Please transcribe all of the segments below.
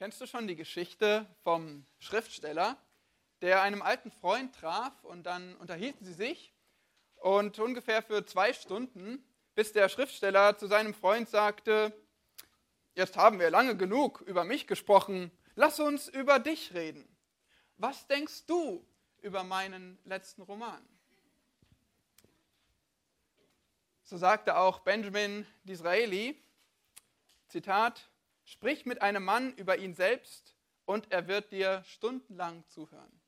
Kennst du schon die Geschichte vom Schriftsteller, der einem alten Freund traf und dann unterhielten sie sich und ungefähr für zwei Stunden, bis der Schriftsteller zu seinem Freund sagte, jetzt haben wir lange genug über mich gesprochen, lass uns über dich reden. Was denkst du über meinen letzten Roman? So sagte auch Benjamin Disraeli, Zitat, Sprich mit einem Mann über ihn selbst und er wird dir stundenlang zuhören.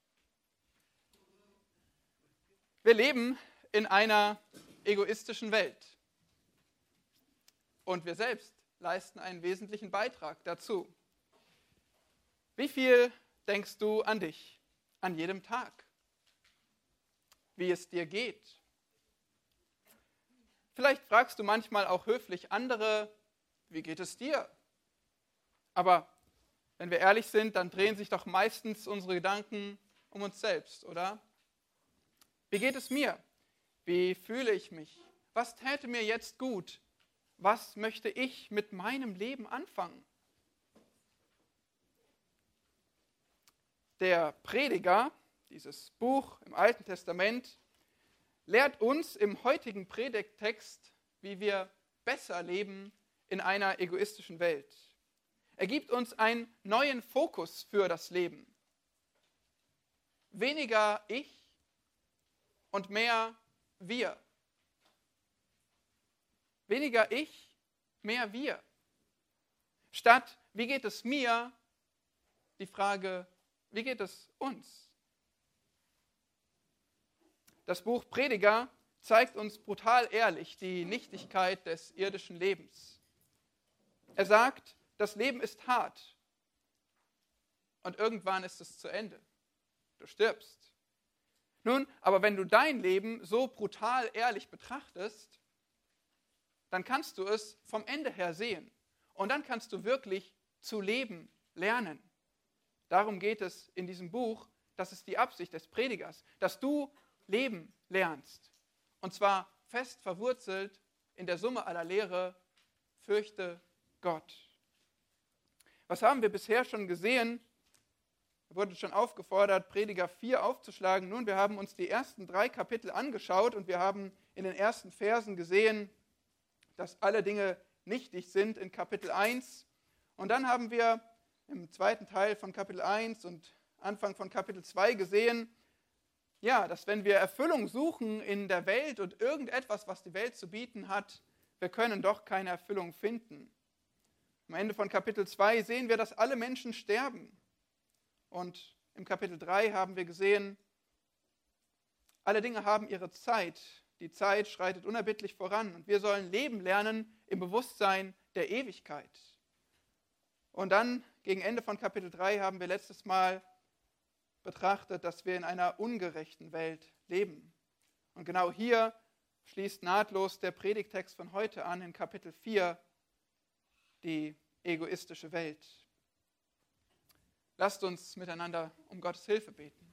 Wir leben in einer egoistischen Welt und wir selbst leisten einen wesentlichen Beitrag dazu. Wie viel denkst du an dich an jedem Tag? Wie es dir geht? Vielleicht fragst du manchmal auch höflich andere, wie geht es dir? Aber wenn wir ehrlich sind, dann drehen sich doch meistens unsere Gedanken um uns selbst, oder? Wie geht es mir? Wie fühle ich mich? Was täte mir jetzt gut? Was möchte ich mit meinem Leben anfangen? Der Prediger, dieses Buch im Alten Testament, lehrt uns im heutigen Predigttext, wie wir besser leben in einer egoistischen Welt. Er gibt uns einen neuen Fokus für das Leben. Weniger ich und mehr wir. Weniger ich, mehr wir. Statt, wie geht es mir, die Frage, wie geht es uns? Das Buch Prediger zeigt uns brutal ehrlich die Nichtigkeit des irdischen Lebens. Er sagt, das Leben ist hart und irgendwann ist es zu Ende. Du stirbst. Nun, aber wenn du dein Leben so brutal ehrlich betrachtest, dann kannst du es vom Ende her sehen. Und dann kannst du wirklich zu leben lernen. Darum geht es in diesem Buch. Das ist die Absicht des Predigers, dass du leben lernst. Und zwar fest verwurzelt in der Summe aller Lehre, fürchte Gott. Was haben wir bisher schon gesehen? Wir wurden schon aufgefordert, Prediger 4 aufzuschlagen. Nun, wir haben uns die ersten drei Kapitel angeschaut und wir haben in den ersten Versen gesehen, dass alle Dinge nichtig sind in Kapitel 1. Und dann haben wir im zweiten Teil von Kapitel 1 und Anfang von Kapitel 2 gesehen, ja, dass wenn wir Erfüllung suchen in der Welt und irgendetwas, was die Welt zu bieten hat, wir können doch keine Erfüllung finden. Am Ende von Kapitel 2 sehen wir, dass alle Menschen sterben. Und im Kapitel 3 haben wir gesehen, alle Dinge haben ihre Zeit. Die Zeit schreitet unerbittlich voran und wir sollen leben lernen im Bewusstsein der Ewigkeit. Und dann, gegen Ende von Kapitel 3, haben wir letztes Mal betrachtet, dass wir in einer ungerechten Welt leben. Und genau hier schließt nahtlos der Predigtext von heute an in Kapitel 4 die egoistische Welt. Lasst uns miteinander um Gottes Hilfe beten.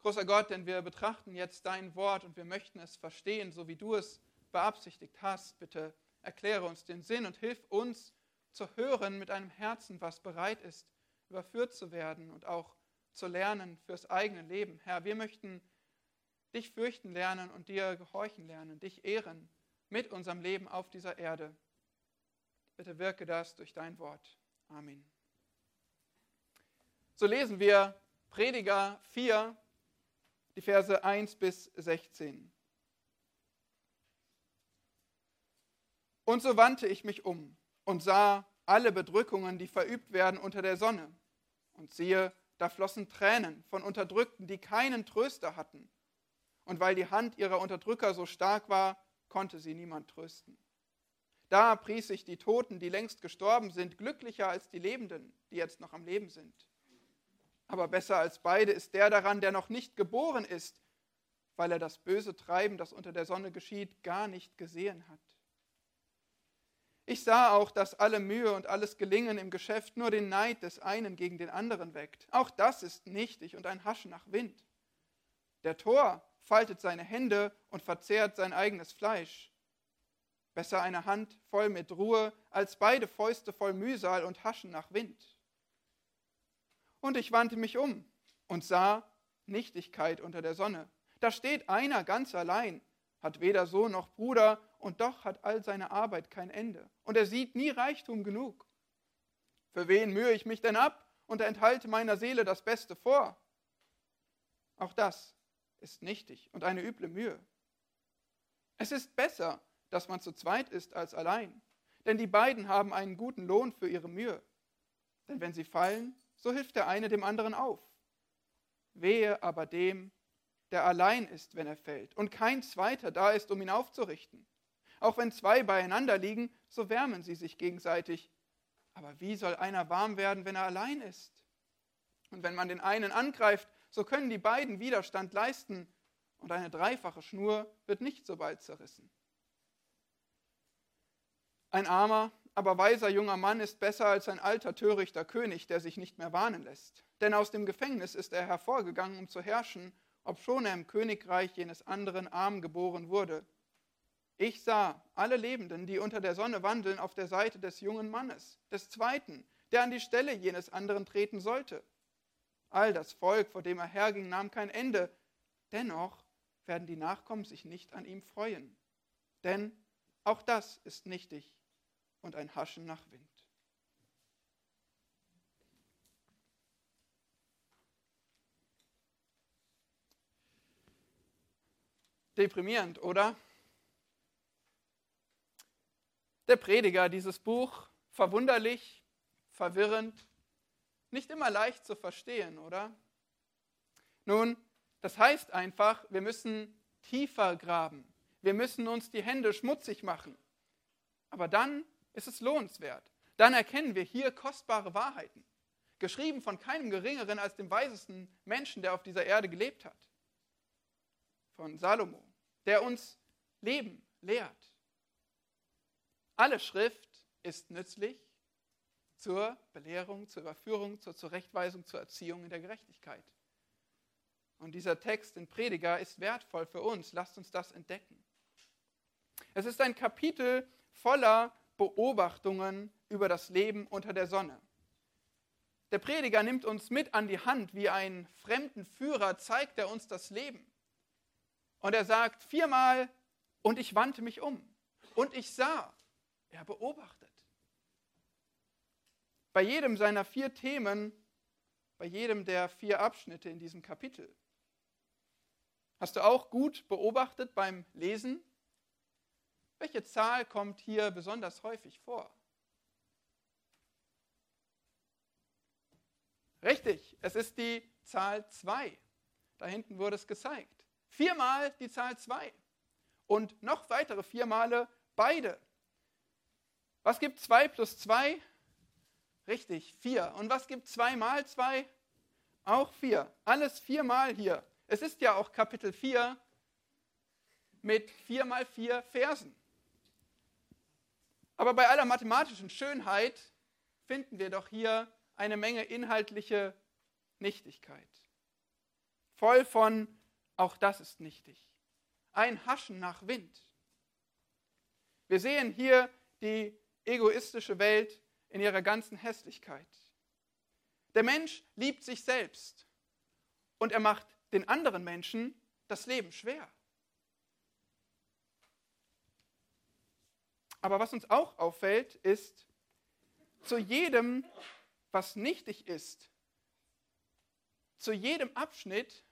Großer Gott, denn wir betrachten jetzt dein Wort und wir möchten es verstehen, so wie du es beabsichtigt hast. Bitte erkläre uns den Sinn und hilf uns zu hören mit einem Herzen, was bereit ist, überführt zu werden und auch zu lernen fürs eigene Leben. Herr, wir möchten dich fürchten lernen und dir gehorchen lernen, dich ehren mit unserem Leben auf dieser Erde. Bitte wirke das durch dein Wort. Amen. So lesen wir Prediger 4, die Verse 1 bis 16. Und so wandte ich mich um und sah alle Bedrückungen, die verübt werden unter der Sonne. Und siehe, da flossen Tränen von Unterdrückten, die keinen Tröster hatten. Und weil die Hand ihrer Unterdrücker so stark war, konnte sie niemand trösten. Da pries ich die Toten, die längst gestorben sind, glücklicher als die Lebenden, die jetzt noch am Leben sind. Aber besser als beide ist der daran, der noch nicht geboren ist, weil er das böse Treiben, das unter der Sonne geschieht, gar nicht gesehen hat. Ich sah auch, dass alle Mühe und alles Gelingen im Geschäft nur den Neid des einen gegen den anderen weckt. Auch das ist nichtig und ein Haschen nach Wind. Der Tor faltet seine Hände und verzehrt sein eigenes Fleisch. Besser eine Hand voll mit Ruhe als beide Fäuste voll Mühsal und Haschen nach Wind. Und ich wandte mich um und sah Nichtigkeit unter der Sonne. Da steht einer ganz allein, hat weder Sohn noch Bruder, und doch hat all seine Arbeit kein Ende. Und er sieht nie Reichtum genug. Für wen mühe ich mich denn ab und enthalte meiner Seele das Beste vor? Auch das ist nichtig und eine üble Mühe. Es ist besser, dass man zu zweit ist als allein, denn die beiden haben einen guten Lohn für ihre Mühe. Denn wenn sie fallen, so hilft der eine dem anderen auf. Wehe aber dem, der allein ist, wenn er fällt, und kein zweiter da ist, um ihn aufzurichten. Auch wenn zwei beieinander liegen, so wärmen sie sich gegenseitig. Aber wie soll einer warm werden, wenn er allein ist? Und wenn man den einen angreift, so können die beiden Widerstand leisten, und eine dreifache Schnur wird nicht so bald zerrissen. Ein armer, aber weiser junger Mann ist besser als ein alter, törichter König, der sich nicht mehr warnen lässt. Denn aus dem Gefängnis ist er hervorgegangen, um zu herrschen, obschon er im Königreich jenes anderen arm geboren wurde. Ich sah alle Lebenden, die unter der Sonne wandeln, auf der Seite des jungen Mannes, des Zweiten, der an die Stelle jenes anderen treten sollte. All das Volk, vor dem er herging, nahm kein Ende. Dennoch werden die Nachkommen sich nicht an ihm freuen. Denn auch das ist nichtig und ein Haschen nach Wind. Deprimierend, oder? Der Prediger, dieses Buch, verwunderlich, verwirrend, nicht immer leicht zu verstehen, oder? Nun, das heißt einfach, wir müssen tiefer graben. Wir müssen uns die Hände schmutzig machen. Aber dann ist es lohnenswert. Dann erkennen wir hier kostbare Wahrheiten, geschrieben von keinem Geringeren als dem weisesten Menschen, der auf dieser Erde gelebt hat von Salomo, der uns Leben lehrt. Alle Schrift ist nützlich zur Belehrung, zur Überführung, zur Zurechtweisung, zur Erziehung in der Gerechtigkeit. Und dieser Text in Prediger ist wertvoll für uns. Lasst uns das entdecken. Es ist ein Kapitel voller Beobachtungen über das Leben unter der Sonne. Der Prediger nimmt uns mit an die Hand, wie einen fremden Führer zeigt er uns das Leben. Und er sagt viermal, und ich wandte mich um. Und ich sah, er beobachtet. Bei jedem seiner vier Themen, bei jedem der vier Abschnitte in diesem Kapitel. Hast du auch gut beobachtet beim Lesen? Welche Zahl kommt hier besonders häufig vor? Richtig, es ist die Zahl 2. Da hinten wurde es gezeigt. Viermal die Zahl 2 und noch weitere vier Male beide. Was gibt 2 plus 2? Richtig, 4. Und was gibt 2 mal 2? Auch 4. Alles viermal hier. Es ist ja auch Kapitel 4 mit 4 mal 4 Versen. Aber bei aller mathematischen Schönheit finden wir doch hier eine Menge inhaltliche Nichtigkeit. Voll von auch das ist nichtig. Ein Haschen nach Wind. Wir sehen hier die egoistische Welt in ihrer ganzen Hässlichkeit. Der Mensch liebt sich selbst und er macht den anderen Menschen das Leben schwer. Aber was uns auch auffällt, ist, zu jedem, was nichtig ist, zu jedem Abschnitt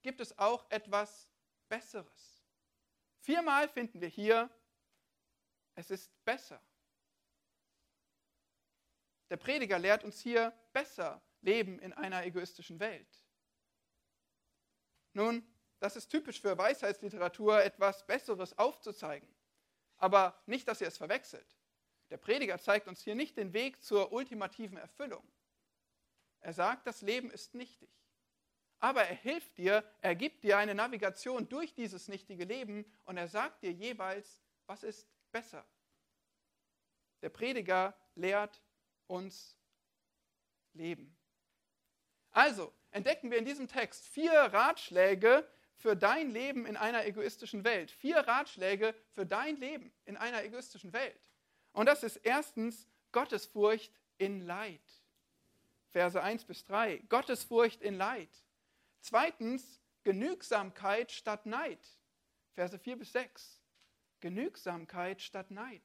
gibt es auch etwas Besseres. Viermal finden wir hier, es ist besser. Der Prediger lehrt uns hier besser leben in einer egoistischen Welt. Nun, das ist typisch für Weisheitsliteratur, etwas Besseres aufzuzeigen. Aber nicht, dass ihr es verwechselt. Der Prediger zeigt uns hier nicht den Weg zur ultimativen Erfüllung. Er sagt, das Leben ist nichtig aber er hilft dir, er gibt dir eine Navigation durch dieses nichtige Leben und er sagt dir jeweils, was ist besser. Der Prediger lehrt uns Leben. Also entdecken wir in diesem Text vier Ratschläge für dein Leben in einer egoistischen Welt. Vier Ratschläge für dein Leben in einer egoistischen Welt. Und das ist erstens Gottesfurcht in Leid. Verse 1 bis 3. Gottesfurcht in Leid. Zweitens, Genügsamkeit statt Neid. Verse 4 bis 6. Genügsamkeit statt Neid.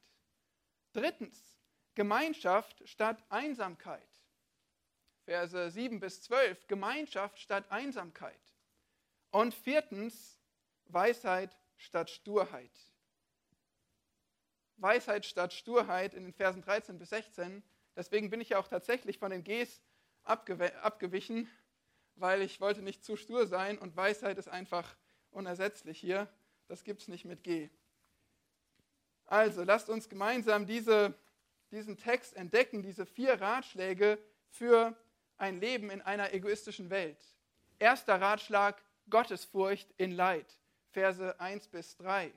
Drittens, Gemeinschaft statt Einsamkeit. Verse 7 bis 12. Gemeinschaft statt Einsamkeit. Und viertens, Weisheit statt Sturheit. Weisheit statt Sturheit in den Versen 13 bis 16. Deswegen bin ich ja auch tatsächlich von den Gs abgewichen, weil ich wollte nicht zu stur sein und Weisheit ist einfach unersetzlich hier. Das gibt es nicht mit G. Also lasst uns gemeinsam diese, diesen Text entdecken, diese vier Ratschläge für ein Leben in einer egoistischen Welt. Erster Ratschlag, Gottesfurcht in Leid. Verse 1 bis 3.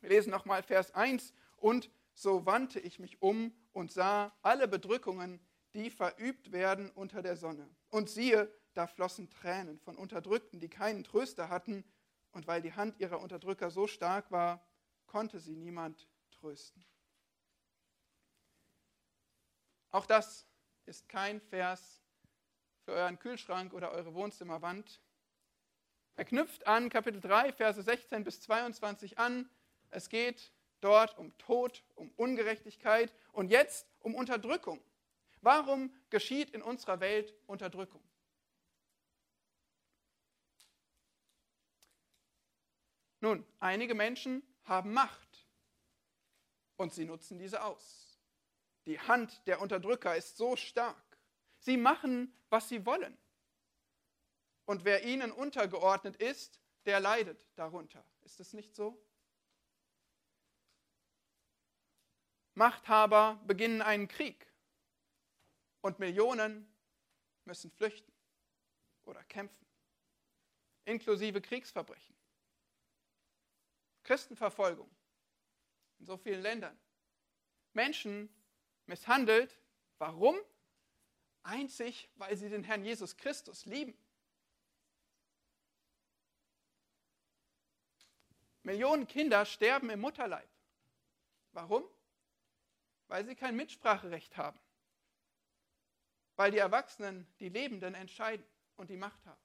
Wir lesen nochmal Vers 1. Und so wandte ich mich um und sah alle Bedrückungen, die verübt werden unter der Sonne. Und siehe, da flossen Tränen von Unterdrückten, die keinen Tröster hatten, und weil die Hand ihrer Unterdrücker so stark war, konnte sie niemand trösten. Auch das ist kein Vers für euren Kühlschrank oder eure Wohnzimmerwand. Er knüpft an Kapitel 3, Verse 16 bis 22 an. Es geht dort um Tod, um Ungerechtigkeit und jetzt um Unterdrückung. Warum geschieht in unserer Welt Unterdrückung? Nun, einige Menschen haben Macht und sie nutzen diese aus. Die Hand der Unterdrücker ist so stark. Sie machen, was sie wollen. Und wer ihnen untergeordnet ist, der leidet darunter. Ist es nicht so? Machthaber beginnen einen Krieg und Millionen müssen flüchten oder kämpfen, inklusive Kriegsverbrechen. Christenverfolgung in so vielen Ländern. Menschen misshandelt. Warum? Einzig, weil sie den Herrn Jesus Christus lieben. Millionen Kinder sterben im Mutterleib. Warum? Weil sie kein Mitspracherecht haben. Weil die Erwachsenen, die Lebenden entscheiden und die Macht haben.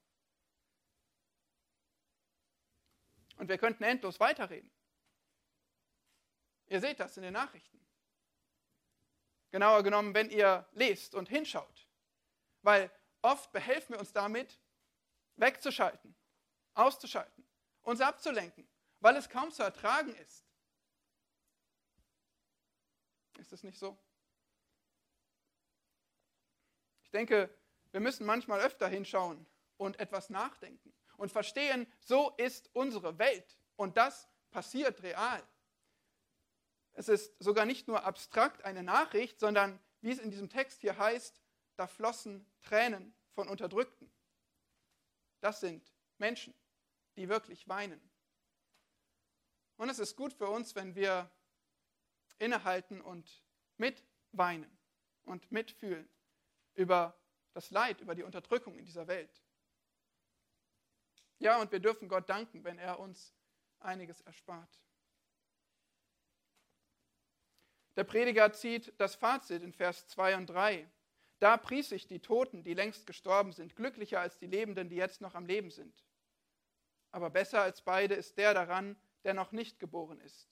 Und wir könnten endlos weiterreden. Ihr seht das in den Nachrichten. Genauer genommen, wenn ihr lest und hinschaut. Weil oft behelfen wir uns damit, wegzuschalten, auszuschalten, uns abzulenken, weil es kaum zu ertragen ist. Ist es nicht so? Ich denke, wir müssen manchmal öfter hinschauen und etwas nachdenken und verstehen, so ist unsere Welt. Und das passiert real. Es ist sogar nicht nur abstrakt eine Nachricht, sondern wie es in diesem Text hier heißt, da flossen Tränen von Unterdrückten. Das sind Menschen, die wirklich weinen. Und es ist gut für uns, wenn wir innehalten und mitweinen und mitfühlen über das Leid, über die Unterdrückung in dieser Welt. Ja, und wir dürfen Gott danken, wenn er uns einiges erspart. Der Prediger zieht das Fazit in Vers 2 und 3. Da pries ich die Toten, die längst gestorben sind, glücklicher als die Lebenden, die jetzt noch am Leben sind. Aber besser als beide ist der daran, der noch nicht geboren ist,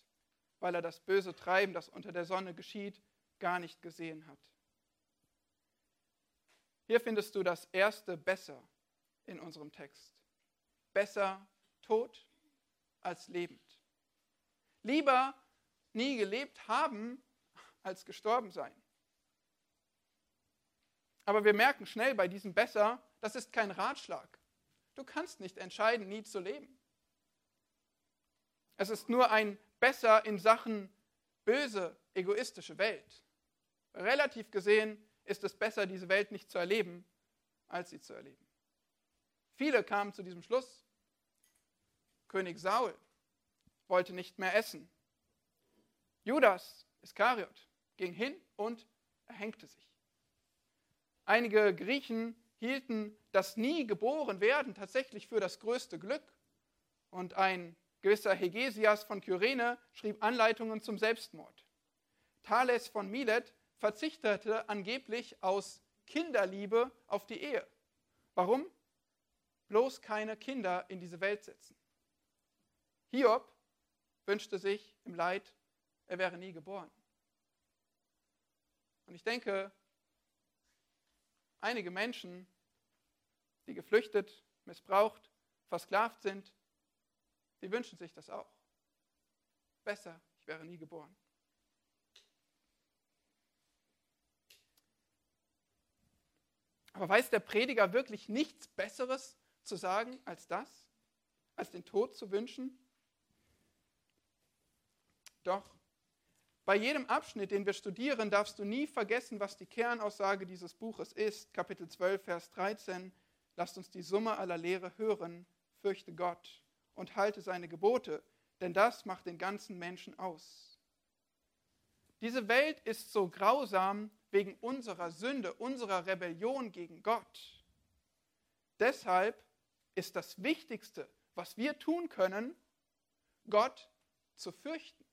weil er das böse Treiben, das unter der Sonne geschieht, gar nicht gesehen hat. Hier findest du das erste Besser in unserem Text besser tot als lebend. Lieber nie gelebt haben als gestorben sein. Aber wir merken schnell bei diesem Besser, das ist kein Ratschlag. Du kannst nicht entscheiden, nie zu leben. Es ist nur ein Besser in Sachen böse, egoistische Welt. Relativ gesehen ist es besser, diese Welt nicht zu erleben, als sie zu erleben. Viele kamen zu diesem Schluss. König Saul wollte nicht mehr essen. Judas Iskariot ging hin und erhängte sich. Einige Griechen hielten das nie geboren werden tatsächlich für das größte Glück. Und ein gewisser Hegesias von Kyrene schrieb Anleitungen zum Selbstmord. Thales von Milet verzichtete angeblich aus Kinderliebe auf die Ehe. Warum? Bloß keine Kinder in diese Welt setzen. Hiob wünschte sich im Leid, er wäre nie geboren. Und ich denke, einige Menschen, die geflüchtet, missbraucht, versklavt sind, die wünschen sich das auch. Besser, ich wäre nie geboren. Aber weiß der Prediger wirklich nichts Besseres zu sagen als das? Als den Tod zu wünschen? Doch, bei jedem Abschnitt, den wir studieren, darfst du nie vergessen, was die Kernaussage dieses Buches ist. Kapitel 12, Vers 13. Lasst uns die Summe aller Lehre hören, fürchte Gott und halte seine Gebote, denn das macht den ganzen Menschen aus. Diese Welt ist so grausam, wegen unserer Sünde, unserer Rebellion gegen Gott. Deshalb ist das Wichtigste, was wir tun können, Gott zu fürchten,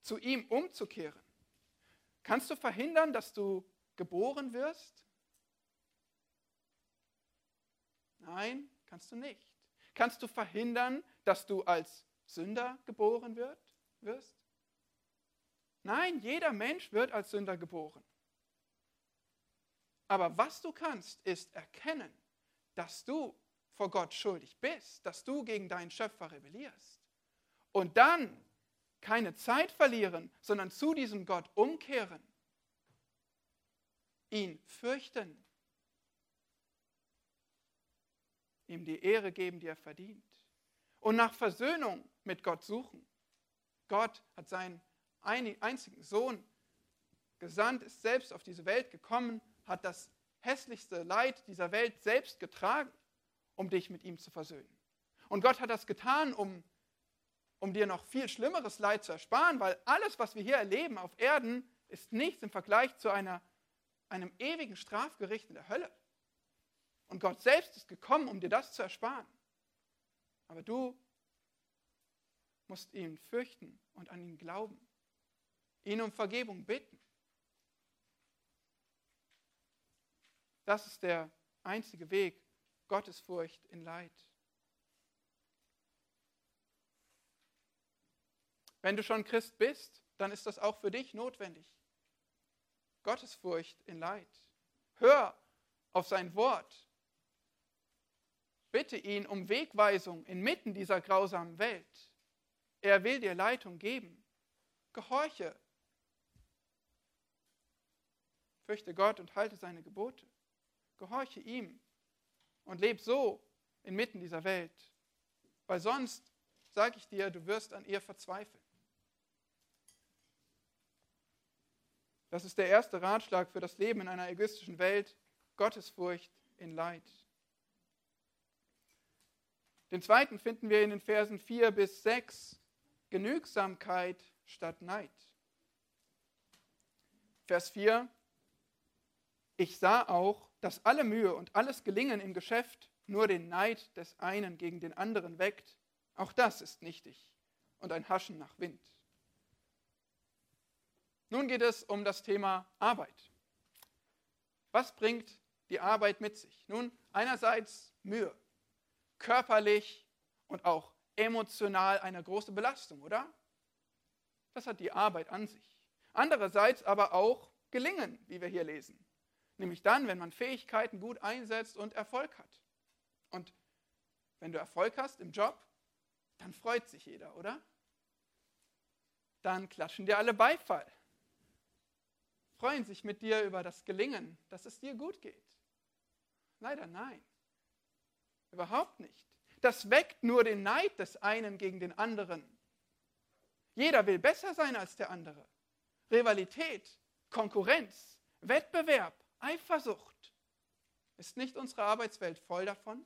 zu ihm umzukehren. Kannst du verhindern, dass du geboren wirst? Nein, kannst du nicht. Kannst du verhindern, dass du als Sünder geboren wird, wirst? Nein, jeder Mensch wird als Sünder geboren. Aber was du kannst, ist erkennen, dass du vor Gott schuldig bist, dass du gegen deinen Schöpfer rebellierst. Und dann keine Zeit verlieren, sondern zu diesem Gott umkehren, ihn fürchten, ihm die Ehre geben, die er verdient und nach Versöhnung mit Gott suchen. Gott hat seinen einzigen Sohn gesandt, ist selbst auf diese Welt gekommen, hat das hässlichste Leid dieser Welt selbst getragen, um dich mit ihm zu versöhnen. Und Gott hat das getan, um, um dir noch viel schlimmeres Leid zu ersparen, weil alles, was wir hier erleben auf Erden, ist nichts im Vergleich zu einer, einem ewigen Strafgericht in der Hölle. Und Gott selbst ist gekommen, um dir das zu ersparen. Aber du musst ihn fürchten und an ihn glauben ihn um Vergebung bitten. Das ist der einzige Weg, Gottesfurcht in Leid. Wenn du schon Christ bist, dann ist das auch für dich notwendig. Gottesfurcht in Leid. Hör auf sein Wort. Bitte ihn um Wegweisung inmitten dieser grausamen Welt. Er will dir Leitung geben. Gehorche Fürchte Gott und halte seine Gebote. Gehorche ihm und leb so inmitten dieser Welt. Weil sonst, sage ich dir, du wirst an ihr verzweifeln. Das ist der erste Ratschlag für das Leben in einer egoistischen Welt, Gottesfurcht in Leid. Den zweiten finden wir in den Versen 4 bis 6, Genügsamkeit statt Neid. Vers 4, ich sah auch, dass alle Mühe und alles Gelingen im Geschäft nur den Neid des einen gegen den anderen weckt. Auch das ist nichtig und ein Haschen nach Wind. Nun geht es um das Thema Arbeit. Was bringt die Arbeit mit sich? Nun, einerseits Mühe, körperlich und auch emotional eine große Belastung, oder? Das hat die Arbeit an sich. Andererseits aber auch Gelingen, wie wir hier lesen. Nämlich dann, wenn man Fähigkeiten gut einsetzt und Erfolg hat. Und wenn du Erfolg hast im Job, dann freut sich jeder, oder? Dann klatschen dir alle Beifall. Freuen sich mit dir über das Gelingen, dass es dir gut geht. Leider nein. Überhaupt nicht. Das weckt nur den Neid des einen gegen den anderen. Jeder will besser sein als der andere. Rivalität, Konkurrenz, Wettbewerb, Eifersucht. Ist nicht unsere Arbeitswelt voll davon?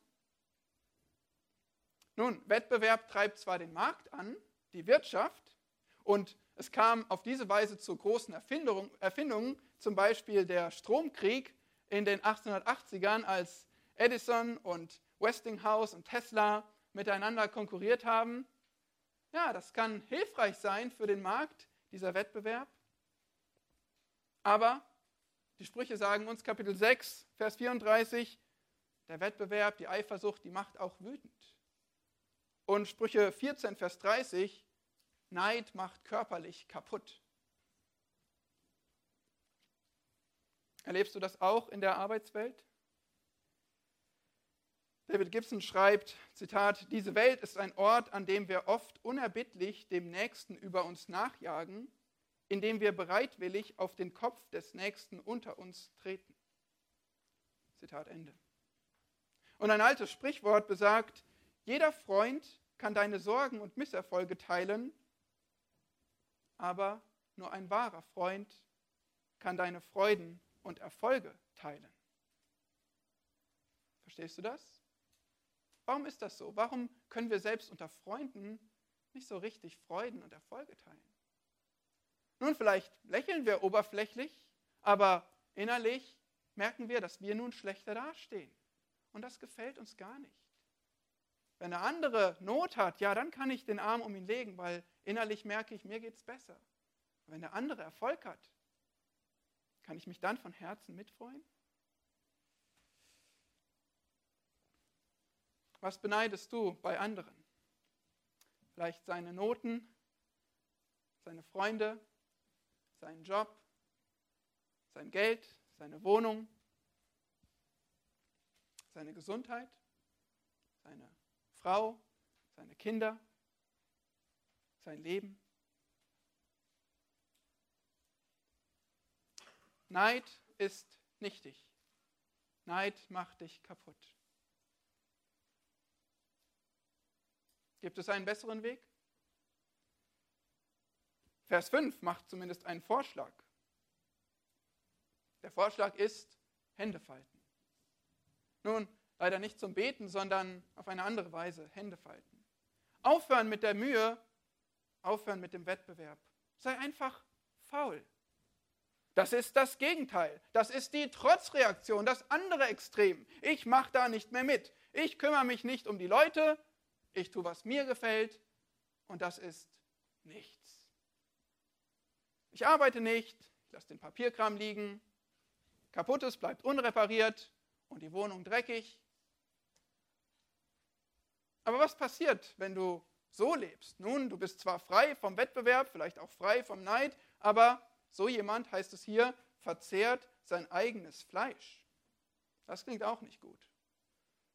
Nun, Wettbewerb treibt zwar den Markt an, die Wirtschaft, und es kam auf diese Weise zu großen Erfindungen, zum Beispiel der Stromkrieg in den 1880ern, als Edison und Westinghouse und Tesla miteinander konkurriert haben. Ja, das kann hilfreich sein für den Markt, dieser Wettbewerb. Aber Die Sprüche sagen uns Kapitel 6, Vers 34, der Wettbewerb, die Eifersucht, die macht auch wütend. Und Sprüche 14, Vers 30, Neid macht körperlich kaputt. Erlebst du das auch in der Arbeitswelt? David Gibson schreibt, Zitat, diese Welt ist ein Ort, an dem wir oft unerbittlich dem Nächsten über uns nachjagen, indem wir bereitwillig auf den Kopf des Nächsten unter uns treten. Zitat Ende. Und ein altes Sprichwort besagt, jeder Freund kann deine Sorgen und Misserfolge teilen, aber nur ein wahrer Freund kann deine Freuden und Erfolge teilen. Verstehst du das? Warum ist das so? Warum können wir selbst unter Freunden nicht so richtig Freuden und Erfolge teilen? Nun, vielleicht lächeln wir oberflächlich, aber innerlich merken wir, dass wir nun schlechter dastehen. Und das gefällt uns gar nicht. Wenn der andere Not hat, ja, dann kann ich den Arm um ihn legen, weil innerlich merke ich, mir geht es besser. wenn der andere Erfolg hat, kann ich mich dann von Herzen mitfreuen? Was beneidest du bei anderen? Vielleicht seine Noten, seine Freunde, seinen Job, sein Geld, seine Wohnung, seine Gesundheit, seine Frau, seine Kinder, sein Leben. Neid ist nichtig. Neid macht dich kaputt. Gibt es einen besseren Weg? Vers 5 macht zumindest einen Vorschlag. Der Vorschlag ist Hände falten. Nun, leider nicht zum Beten, sondern auf eine andere Weise Hände falten. Aufhören mit der Mühe, aufhören mit dem Wettbewerb. Sei einfach faul. Das ist das Gegenteil. Das ist die Trotzreaktion, das andere Extrem. Ich mache da nicht mehr mit. Ich kümmere mich nicht um die Leute. Ich tue, was mir gefällt. Und das ist nichts. Ich arbeite nicht. Ich lasse den Papierkram liegen. Kaputtes bleibt unrepariert und die Wohnung dreckig. Aber was passiert, wenn du so lebst? Nun, du bist zwar frei vom Wettbewerb, vielleicht auch frei vom Neid, aber so jemand, heißt es hier, verzehrt sein eigenes Fleisch. Das klingt auch nicht gut.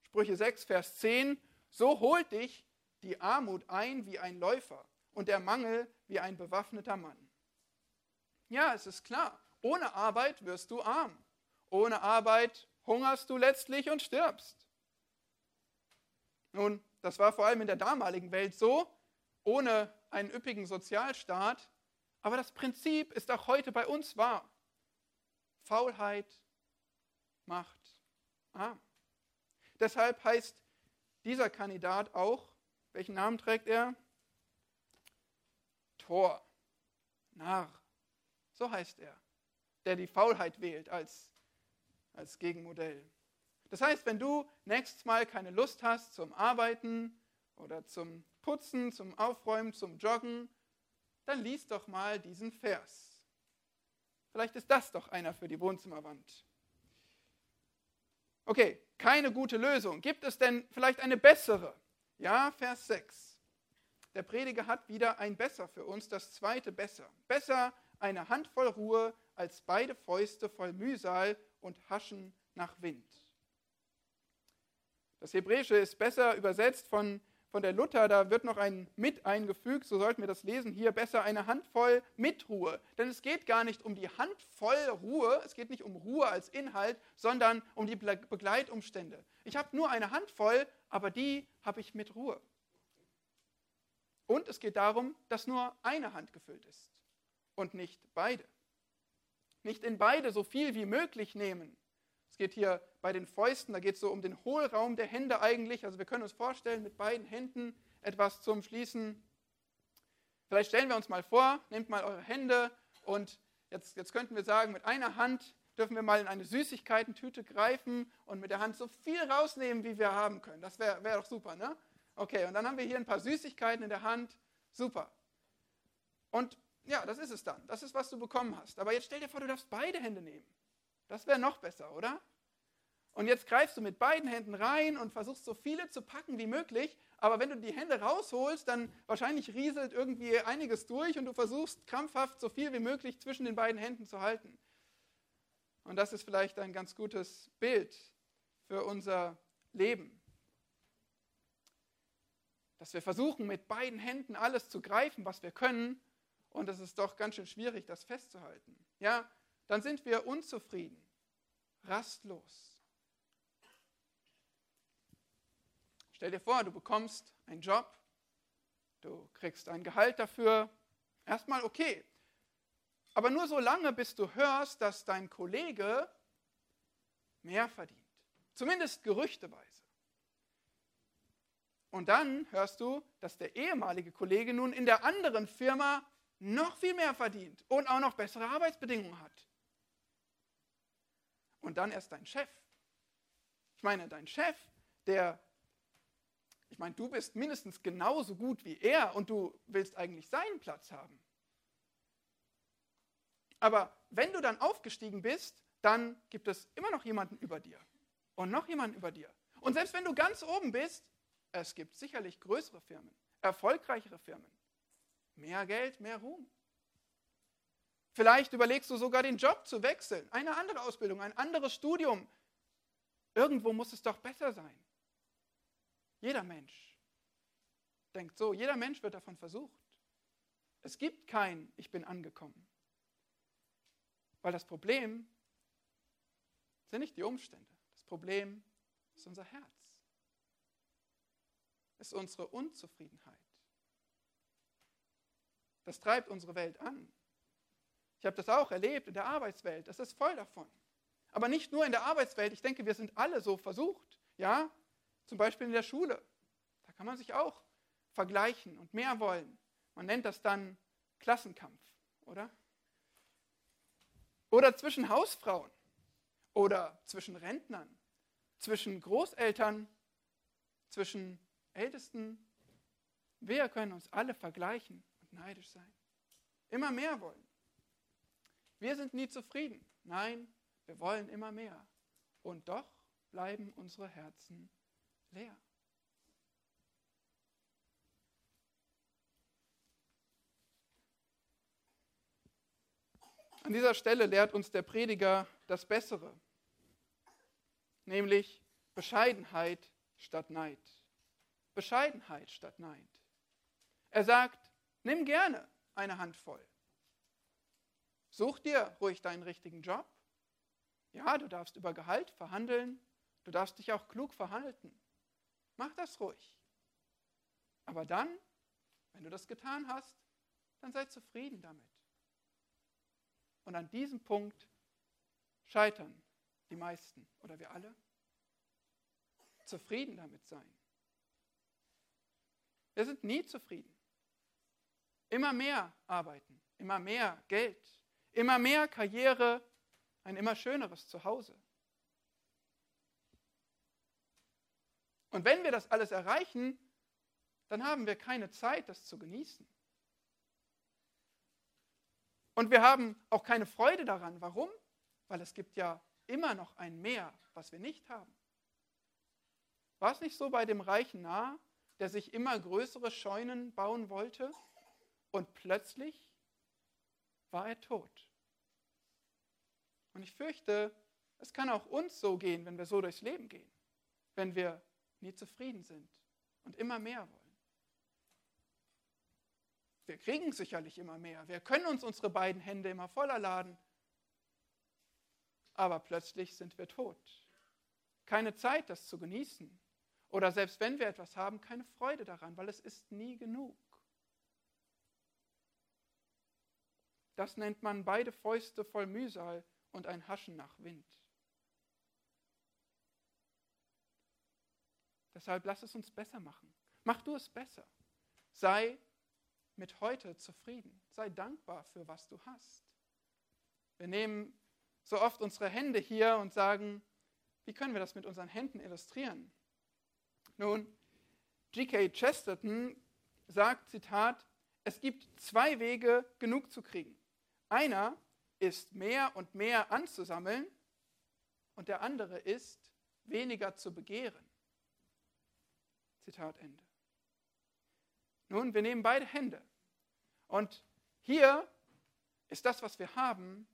Sprüche 6, Vers 10, so holt dich die Armut ein wie ein Läufer und der Mangel wie ein bewaffneter Mann. Ja, es ist klar, ohne Arbeit wirst du arm. Ohne Arbeit hungerst du letztlich und stirbst. Nun, das war vor allem in der damaligen Welt so, ohne einen üppigen Sozialstaat aber das Prinzip ist auch heute bei uns wahr. Faulheit macht arm. Deshalb heißt dieser Kandidat auch, welchen Namen trägt er? Tor, Narr. So heißt er, der die Faulheit wählt als, als Gegenmodell. Das heißt, wenn du nächstes Mal keine Lust hast zum Arbeiten oder zum Putzen, zum Aufräumen, zum Joggen, dann lies doch mal diesen Vers. Vielleicht ist das doch einer für die Wohnzimmerwand. Okay, keine gute Lösung. Gibt es denn vielleicht eine bessere? Ja, Vers 6. Der Prediger hat wieder ein Besser für uns, das zweite Besser. Besser eine Handvoll Ruhe als beide Fäuste voll Mühsal und Haschen nach Wind. Das Hebräische ist besser übersetzt von von der Luther, da wird noch ein mit eingefügt, so sollten wir das lesen, hier besser eine Handvoll mit Ruhe. Denn es geht gar nicht um die Handvoll Ruhe, es geht nicht um Ruhe als Inhalt, sondern um die Begleitumstände. Ich habe nur eine Handvoll, aber die habe ich mit Ruhe. Und es geht darum, dass nur eine Hand gefüllt ist und nicht beide. Nicht in beide so viel wie möglich nehmen, es geht hier bei den Fäusten, da geht es so um den Hohlraum der Hände eigentlich. Also wir können uns vorstellen, mit beiden Händen etwas zum Schließen. Vielleicht stellen wir uns mal vor, nehmt mal eure Hände und jetzt, jetzt könnten wir sagen, mit einer Hand dürfen wir mal in eine Süßigkeitentüte greifen und mit der Hand so viel rausnehmen, wie wir haben können. Das wäre wär doch super, ne? Okay, und dann haben wir hier ein paar Süßigkeiten in der Hand. Super. Und ja, das ist es dann. Das ist, was du bekommen hast. Aber jetzt stell dir vor, du darfst beide Hände nehmen. Das wäre noch besser, oder? Und jetzt greifst du mit beiden Händen rein und versuchst so viele zu packen wie möglich. Aber wenn du die Hände rausholst, dann wahrscheinlich rieselt irgendwie einiges durch und du versuchst krampfhaft so viel wie möglich zwischen den beiden Händen zu halten. Und das ist vielleicht ein ganz gutes Bild für unser Leben. Dass wir versuchen, mit beiden Händen alles zu greifen, was wir können. Und es ist doch ganz schön schwierig, das festzuhalten. Ja, dann sind wir unzufrieden, rastlos. Stell dir vor, du bekommst einen Job, du kriegst ein Gehalt dafür. Erstmal okay. Aber nur so lange, bis du hörst, dass dein Kollege mehr verdient. Zumindest gerüchteweise. Und dann hörst du, dass der ehemalige Kollege nun in der anderen Firma noch viel mehr verdient und auch noch bessere Arbeitsbedingungen hat. Und dann erst dein Chef. Ich meine, dein Chef, der, ich meine, du bist mindestens genauso gut wie er und du willst eigentlich seinen Platz haben. Aber wenn du dann aufgestiegen bist, dann gibt es immer noch jemanden über dir und noch jemanden über dir. Und selbst wenn du ganz oben bist, es gibt sicherlich größere Firmen, erfolgreichere Firmen, mehr Geld, mehr Ruhm. Vielleicht überlegst du sogar den Job zu wechseln, eine andere Ausbildung, ein anderes Studium. Irgendwo muss es doch besser sein. Jeder Mensch denkt so, jeder Mensch wird davon versucht. Es gibt kein Ich bin angekommen. Weil das Problem sind nicht die Umstände. Das Problem ist unser Herz. Ist unsere Unzufriedenheit. Das treibt unsere Welt an. Ich habe das auch erlebt in der Arbeitswelt. Das ist voll davon. Aber nicht nur in der Arbeitswelt. Ich denke, wir sind alle so versucht. Ja, zum Beispiel in der Schule. Da kann man sich auch vergleichen und mehr wollen. Man nennt das dann Klassenkampf, oder? Oder zwischen Hausfrauen oder zwischen Rentnern, zwischen Großeltern, zwischen Ältesten. Wir können uns alle vergleichen und neidisch sein. Immer mehr wollen. Wir sind nie zufrieden. Nein, wir wollen immer mehr. Und doch bleiben unsere Herzen leer. An dieser Stelle lehrt uns der Prediger das Bessere, nämlich Bescheidenheit statt Neid. Bescheidenheit statt Neid. Er sagt, nimm gerne eine Handvoll. Such dir ruhig deinen richtigen Job. Ja, du darfst über Gehalt verhandeln. Du darfst dich auch klug verhalten. Mach das ruhig. Aber dann, wenn du das getan hast, dann sei zufrieden damit. Und an diesem Punkt scheitern die meisten oder wir alle. Zufrieden damit sein. Wir sind nie zufrieden. Immer mehr arbeiten, immer mehr Geld, immer mehr Karriere, ein immer schöneres Zuhause. Und wenn wir das alles erreichen, dann haben wir keine Zeit, das zu genießen. Und wir haben auch keine Freude daran. Warum? Weil es gibt ja immer noch ein Mehr, was wir nicht haben. War es nicht so bei dem reichen Narr, der sich immer größere Scheunen bauen wollte und plötzlich war er tot? Und ich fürchte, es kann auch uns so gehen, wenn wir so durchs Leben gehen, wenn wir nie zufrieden sind und immer mehr wollen. Wir kriegen sicherlich immer mehr. Wir können uns unsere beiden Hände immer voller laden. Aber plötzlich sind wir tot. Keine Zeit, das zu genießen. Oder selbst wenn wir etwas haben, keine Freude daran, weil es ist nie genug. Das nennt man beide Fäuste voll Mühsal und ein Haschen nach Wind. Deshalb lass es uns besser machen. Mach du es besser. Sei mit heute zufrieden. Sei dankbar für was du hast. Wir nehmen so oft unsere Hände hier und sagen, wie können wir das mit unseren Händen illustrieren? Nun, G.K. Chesterton sagt, Zitat, es gibt zwei Wege, genug zu kriegen. Einer ist mehr und mehr anzusammeln und der andere ist, weniger zu begehren. Zitat Ende. Nun, wir nehmen beide Hände. Und hier ist das, was wir haben.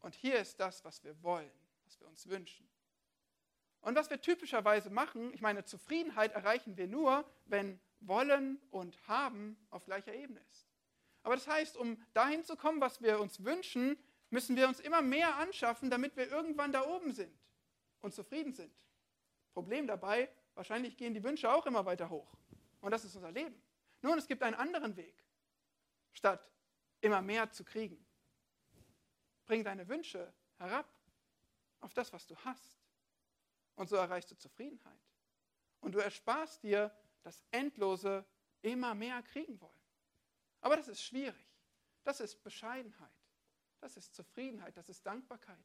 Und hier ist das, was wir wollen, was wir uns wünschen. Und was wir typischerweise machen, ich meine, Zufriedenheit erreichen wir nur, wenn Wollen und Haben auf gleicher Ebene ist. Aber das heißt, um dahin zu kommen, was wir uns wünschen, müssen wir uns immer mehr anschaffen, damit wir irgendwann da oben sind und zufrieden sind. Problem dabei, wahrscheinlich gehen die Wünsche auch immer weiter hoch. Und das ist unser Leben. Nun, es gibt einen anderen Weg, statt immer mehr zu kriegen. Bring deine Wünsche herab auf das, was du hast. Und so erreichst du Zufriedenheit. Und du ersparst dir das endlose immer mehr kriegen wollen. Aber das ist schwierig. Das ist Bescheidenheit. Das ist Zufriedenheit. Das ist Dankbarkeit.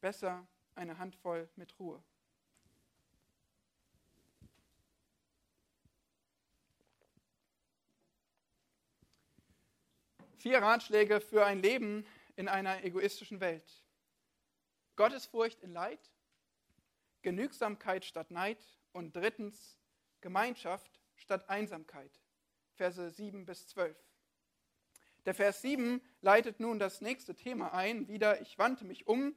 Besser eine Handvoll mit Ruhe. Vier Ratschläge für ein Leben in einer egoistischen Welt. Gottesfurcht in Leid, Genügsamkeit statt Neid und drittens Gemeinschaft statt Einsamkeit. Verse 7 bis 12. Der Vers 7 leitet nun das nächste Thema ein. Wieder, ich wandte mich um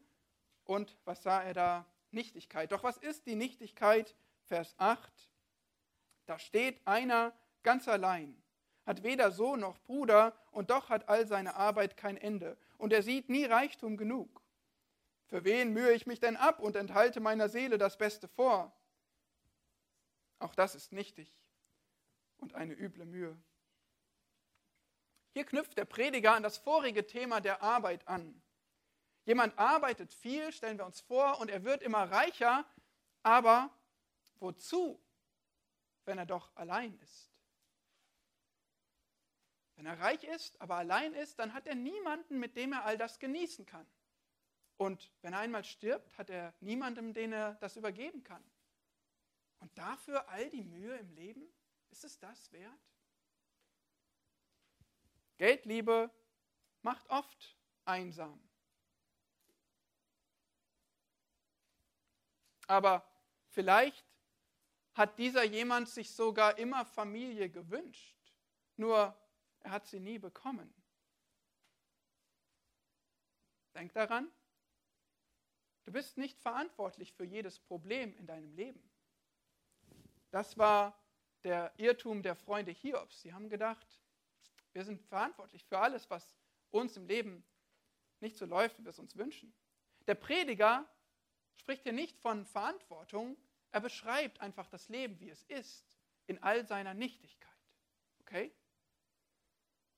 und was sah er da? Nichtigkeit. Doch was ist die Nichtigkeit? Vers 8. Da steht einer ganz allein hat weder Sohn noch Bruder, und doch hat all seine Arbeit kein Ende, und er sieht nie Reichtum genug. Für wen mühe ich mich denn ab und enthalte meiner Seele das Beste vor? Auch das ist nichtig und eine üble Mühe. Hier knüpft der Prediger an das vorige Thema der Arbeit an. Jemand arbeitet viel, stellen wir uns vor, und er wird immer reicher, aber wozu, wenn er doch allein ist? Wenn er reich ist, aber allein ist, dann hat er niemanden, mit dem er all das genießen kann. Und wenn er einmal stirbt, hat er niemandem, den er das übergeben kann. Und dafür all die Mühe im Leben, ist es das wert? Geldliebe macht oft einsam. Aber vielleicht hat dieser jemand sich sogar immer Familie gewünscht. Nur er hat sie nie bekommen. Denk daran, du bist nicht verantwortlich für jedes Problem in deinem Leben. Das war der Irrtum der Freunde Hiobs. Sie haben gedacht, wir sind verantwortlich für alles, was uns im Leben nicht so läuft, wie wir es uns wünschen. Der Prediger spricht hier nicht von Verantwortung, er beschreibt einfach das Leben, wie es ist, in all seiner Nichtigkeit. Okay?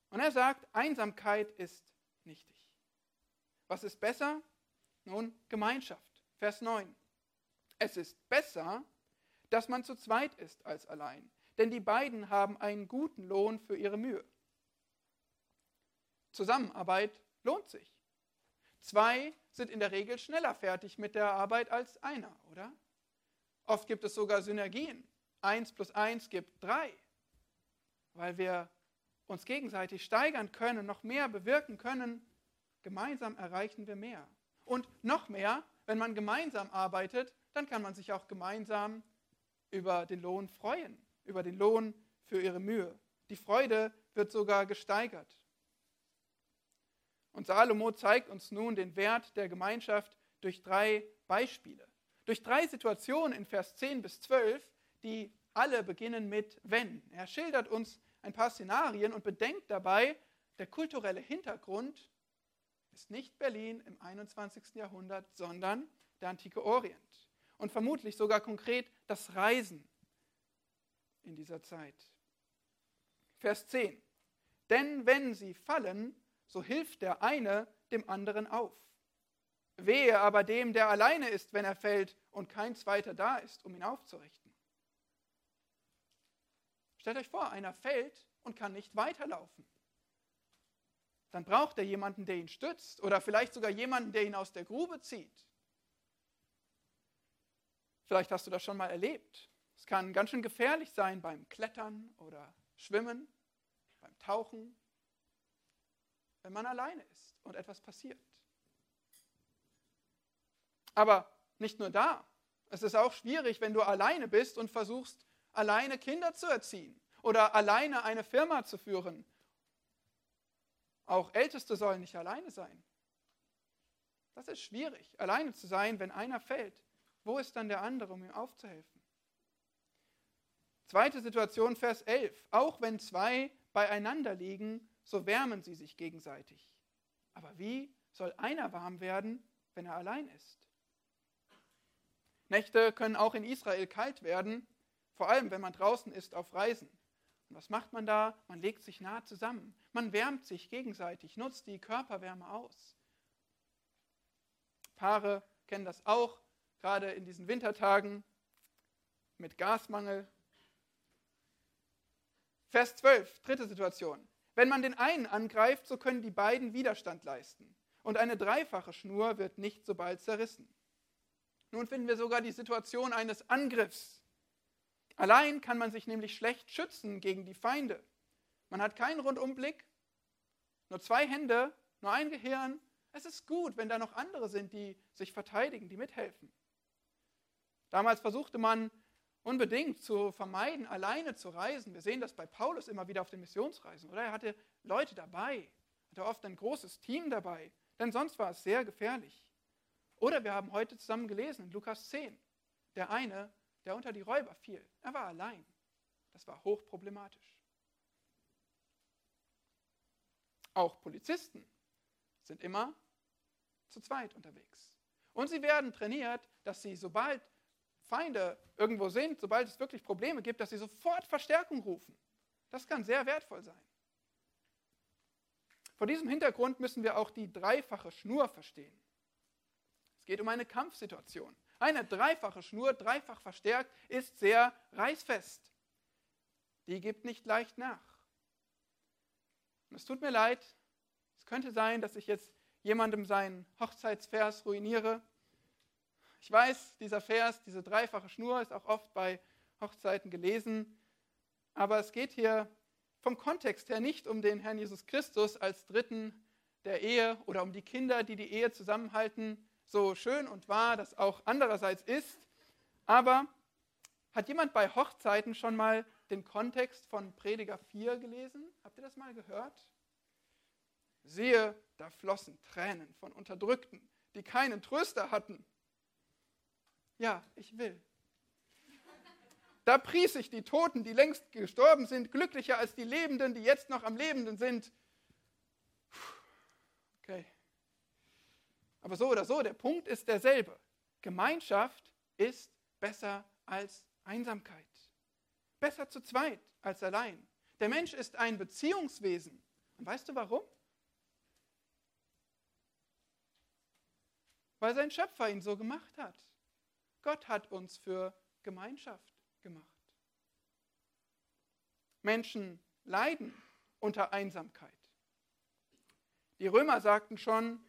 Und er sagt, Einsamkeit ist nichtig. Was ist besser? Nun, Gemeinschaft. Vers 9. Es ist besser, dass man zu zweit ist als allein, denn die beiden haben einen guten Lohn für ihre Mühe. Zusammenarbeit lohnt sich. Zwei sind in der Regel schneller fertig mit der Arbeit als einer, oder? Oft gibt es sogar Synergien. Eins plus eins gibt drei, weil wir uns gegenseitig steigern können, noch mehr bewirken können, gemeinsam erreichen wir mehr. Und noch mehr, wenn man gemeinsam arbeitet, dann kann man sich auch gemeinsam über den Lohn freuen, über den Lohn für ihre Mühe. Die Freude wird sogar gesteigert. Und Salomo zeigt uns nun den Wert der Gemeinschaft durch drei Beispiele. Durch drei Situationen in Vers 10 bis 12, die alle beginnen mit wenn. Er schildert uns ein paar Szenarien und bedenkt dabei, der kulturelle Hintergrund ist nicht Berlin im 21. Jahrhundert, sondern der antike Orient. Und vermutlich sogar konkret das Reisen in dieser Zeit. Vers 10. Denn wenn sie fallen, so hilft der eine dem anderen auf. Wehe aber dem, der alleine ist, wenn er fällt und kein zweiter da ist, um ihn aufzurichten. Stellt euch vor, einer fällt und kann nicht weiterlaufen. Dann braucht er jemanden, der ihn stützt oder vielleicht sogar jemanden, der ihn aus der Grube zieht. Vielleicht hast du das schon mal erlebt. Es kann ganz schön gefährlich sein beim Klettern oder Schwimmen, beim Tauchen. wenn man alleine ist und etwas passiert. Aber nicht nur da. Es ist auch schwierig, wenn du alleine bist und versuchst, alleine Kinder zu erziehen oder alleine eine Firma zu führen. Auch Älteste sollen nicht alleine sein. Das ist schwierig, alleine zu sein, wenn einer fällt. Wo ist dann der andere, um ihm aufzuhelfen? Zweite Situation, Vers 11. Auch wenn zwei beieinander liegen, so wärmen sie sich gegenseitig. Aber wie soll einer warm werden, wenn er allein ist? Nächte können auch in Israel kalt werden, vor allem wenn man draußen ist auf Reisen. Und was macht man da? Man legt sich nah zusammen. Man wärmt sich gegenseitig, nutzt die Körperwärme aus. Paare kennen das auch, gerade in diesen Wintertagen mit Gasmangel. Vers 12, dritte Situation. Wenn man den einen angreift, so können die beiden Widerstand leisten. Und eine dreifache Schnur wird nicht so bald zerrissen. Nun finden wir sogar die Situation eines Angriffs. Allein kann man sich nämlich schlecht schützen gegen die Feinde. Man hat keinen Rundumblick, nur zwei Hände, nur ein Gehirn. Es ist gut, wenn da noch andere sind, die sich verteidigen, die mithelfen. Damals versuchte man unbedingt zu vermeiden, alleine zu reisen. Wir sehen das bei Paulus immer wieder auf den Missionsreisen, oder? Er hatte Leute dabei, hatte oft ein großes Team dabei, denn sonst war es sehr gefährlich. Oder wir haben heute zusammen gelesen in Lukas 10, der eine, der unter die Räuber fiel, er war allein. Das war hochproblematisch. Auch Polizisten sind immer zu zweit unterwegs. Und sie werden trainiert, dass sie, sobald Feinde irgendwo sind, sobald es wirklich Probleme gibt, dass sie sofort Verstärkung rufen. Das kann sehr wertvoll sein. Vor diesem Hintergrund müssen wir auch die dreifache Schnur verstehen geht um eine Kampfsituation. Eine dreifache Schnur, dreifach verstärkt, ist sehr reißfest. Die gibt nicht leicht nach. Und es tut mir leid, es könnte sein, dass ich jetzt jemandem seinen Hochzeitsvers ruiniere. Ich weiß, dieser Vers, diese dreifache Schnur ist auch oft bei Hochzeiten gelesen, aber es geht hier vom Kontext her nicht um den Herrn Jesus Christus als Dritten der Ehe oder um die Kinder, die die Ehe zusammenhalten, so schön und wahr das auch andererseits ist. Aber hat jemand bei Hochzeiten schon mal den Kontext von Prediger 4 gelesen? Habt ihr das mal gehört? Siehe, da flossen Tränen von Unterdrückten, die keinen Tröster hatten. Ja, ich will. Da pries ich die Toten, die längst gestorben sind, glücklicher als die Lebenden, die jetzt noch am Lebenden sind. Okay. Aber so oder so, der Punkt ist derselbe. Gemeinschaft ist besser als Einsamkeit. Besser zu zweit als allein. Der Mensch ist ein Beziehungswesen. Und weißt du warum? Weil sein Schöpfer ihn so gemacht hat. Gott hat uns für Gemeinschaft gemacht. Menschen leiden unter Einsamkeit. Die Römer sagten schon,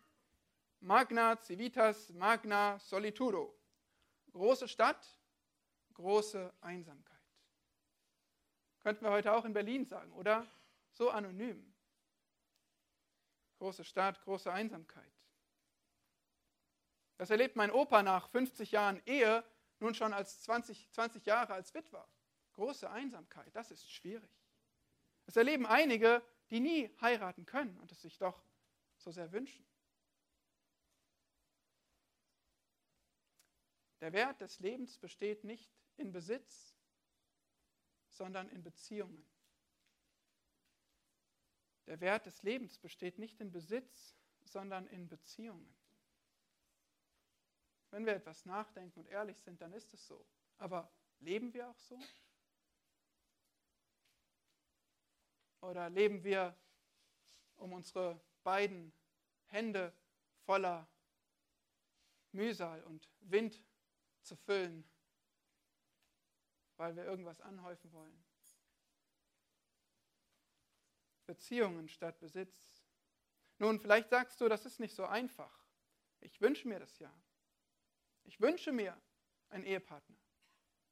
Magna Civitas Magna Solitudo. Große Stadt, große Einsamkeit. Könnten wir heute auch in Berlin sagen, oder? So anonym. Große Stadt, große Einsamkeit. Das erlebt mein Opa nach 50 Jahren Ehe nun schon als 20, 20 Jahre als Witwer. Große Einsamkeit, das ist schwierig. Das erleben einige, die nie heiraten können und es sich doch so sehr wünschen. Der Wert des Lebens besteht nicht in Besitz, sondern in Beziehungen. Der Wert des Lebens besteht nicht in Besitz, sondern in Beziehungen. Wenn wir etwas nachdenken und ehrlich sind, dann ist es so. Aber leben wir auch so? Oder leben wir um unsere beiden Hände voller Mühsal und Wind zu füllen, weil wir irgendwas anhäufen wollen. Beziehungen statt Besitz. Nun, vielleicht sagst du, das ist nicht so einfach. Ich wünsche mir das ja. Ich wünsche mir einen Ehepartner.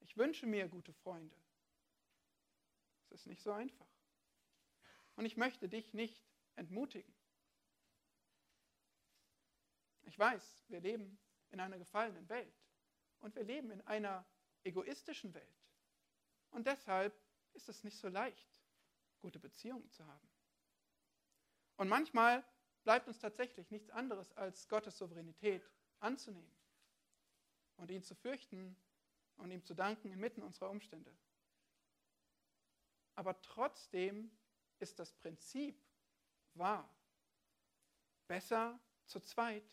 Ich wünsche mir gute Freunde. Es ist nicht so einfach. Und ich möchte dich nicht entmutigen. Ich weiß, wir leben in einer gefallenen Welt und wir leben in einer egoistischen Welt. Und deshalb ist es nicht so leicht, gute Beziehungen zu haben. Und manchmal bleibt uns tatsächlich nichts anderes als Gottes Souveränität anzunehmen und ihn zu fürchten und ihm zu danken inmitten unserer Umstände. Aber trotzdem ist das Prinzip wahr. Besser zu zweit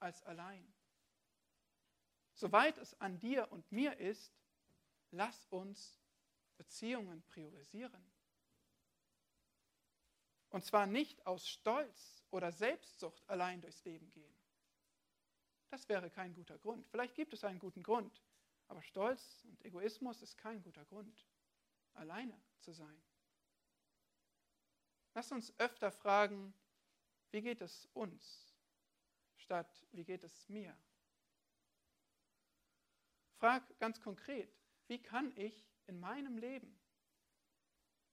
als allein. Soweit es an dir und mir ist, lass uns Beziehungen priorisieren. Und zwar nicht aus Stolz oder Selbstsucht allein durchs Leben gehen. Das wäre kein guter Grund. Vielleicht gibt es einen guten Grund, aber Stolz und Egoismus ist kein guter Grund, alleine zu sein. Lass uns öfter fragen, wie geht es uns, statt wie geht es mir? Frag ganz konkret, wie kann ich in meinem Leben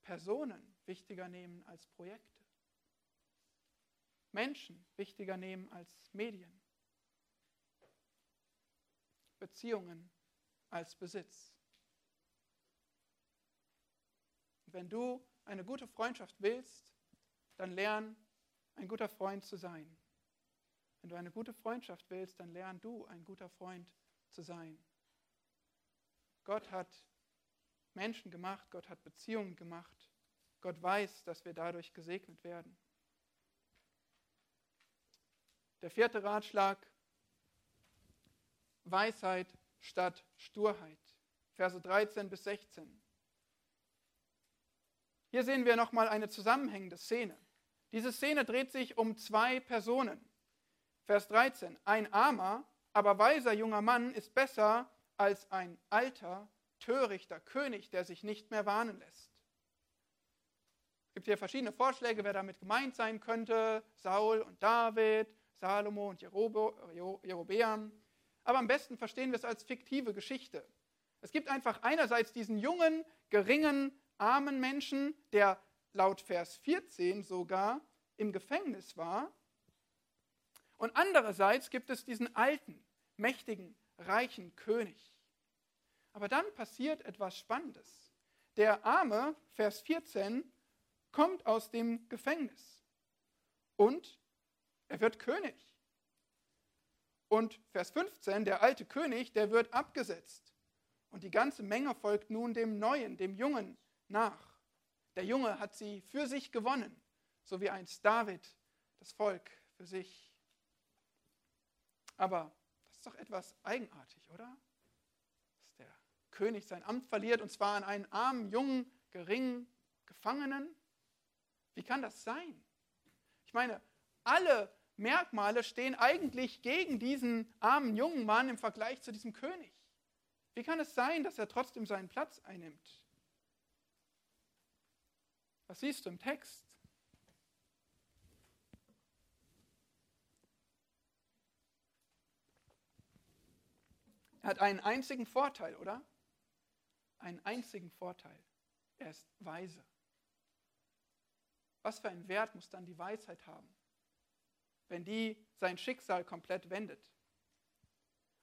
Personen wichtiger nehmen als Projekte, Menschen wichtiger nehmen als Medien, Beziehungen als Besitz. wenn du eine gute Freundschaft willst, dann lern ein guter Freund zu sein. Wenn du eine gute Freundschaft willst, dann lern du ein guter Freund zu sein. Gott hat Menschen gemacht, Gott hat Beziehungen gemacht. Gott weiß, dass wir dadurch gesegnet werden. Der vierte Ratschlag, Weisheit statt Sturheit. Verse 13 bis 16. Hier sehen wir nochmal eine zusammenhängende Szene. Diese Szene dreht sich um zwei Personen. Vers 13. Ein armer, aber weiser junger Mann ist besser als ein alter, törichter König, der sich nicht mehr warnen lässt. Es gibt hier verschiedene Vorschläge, wer damit gemeint sein könnte. Saul und David, Salomo und Jerobeam. Aber am besten verstehen wir es als fiktive Geschichte. Es gibt einfach einerseits diesen jungen, geringen, armen Menschen, der laut Vers 14 sogar im Gefängnis war. Und andererseits gibt es diesen alten, mächtigen, reichen König. Aber dann passiert etwas Spannendes. Der Arme, Vers 14, kommt aus dem Gefängnis und er wird König. Und Vers 15, der alte König, der wird abgesetzt. Und die ganze Menge folgt nun dem Neuen, dem Jungen nach. Der Junge hat sie für sich gewonnen, so wie einst David das Volk für sich. Aber das ist doch etwas eigenartig, oder? König sein Amt verliert, und zwar an einen armen, jungen, geringen Gefangenen? Wie kann das sein? Ich meine, alle Merkmale stehen eigentlich gegen diesen armen jungen Mann im Vergleich zu diesem König. Wie kann es sein, dass er trotzdem seinen Platz einnimmt? Was siehst du im Text? Er hat einen einzigen Vorteil, oder? einen einzigen Vorteil. Er ist weise. Was für einen Wert muss dann die Weisheit haben, wenn die sein Schicksal komplett wendet?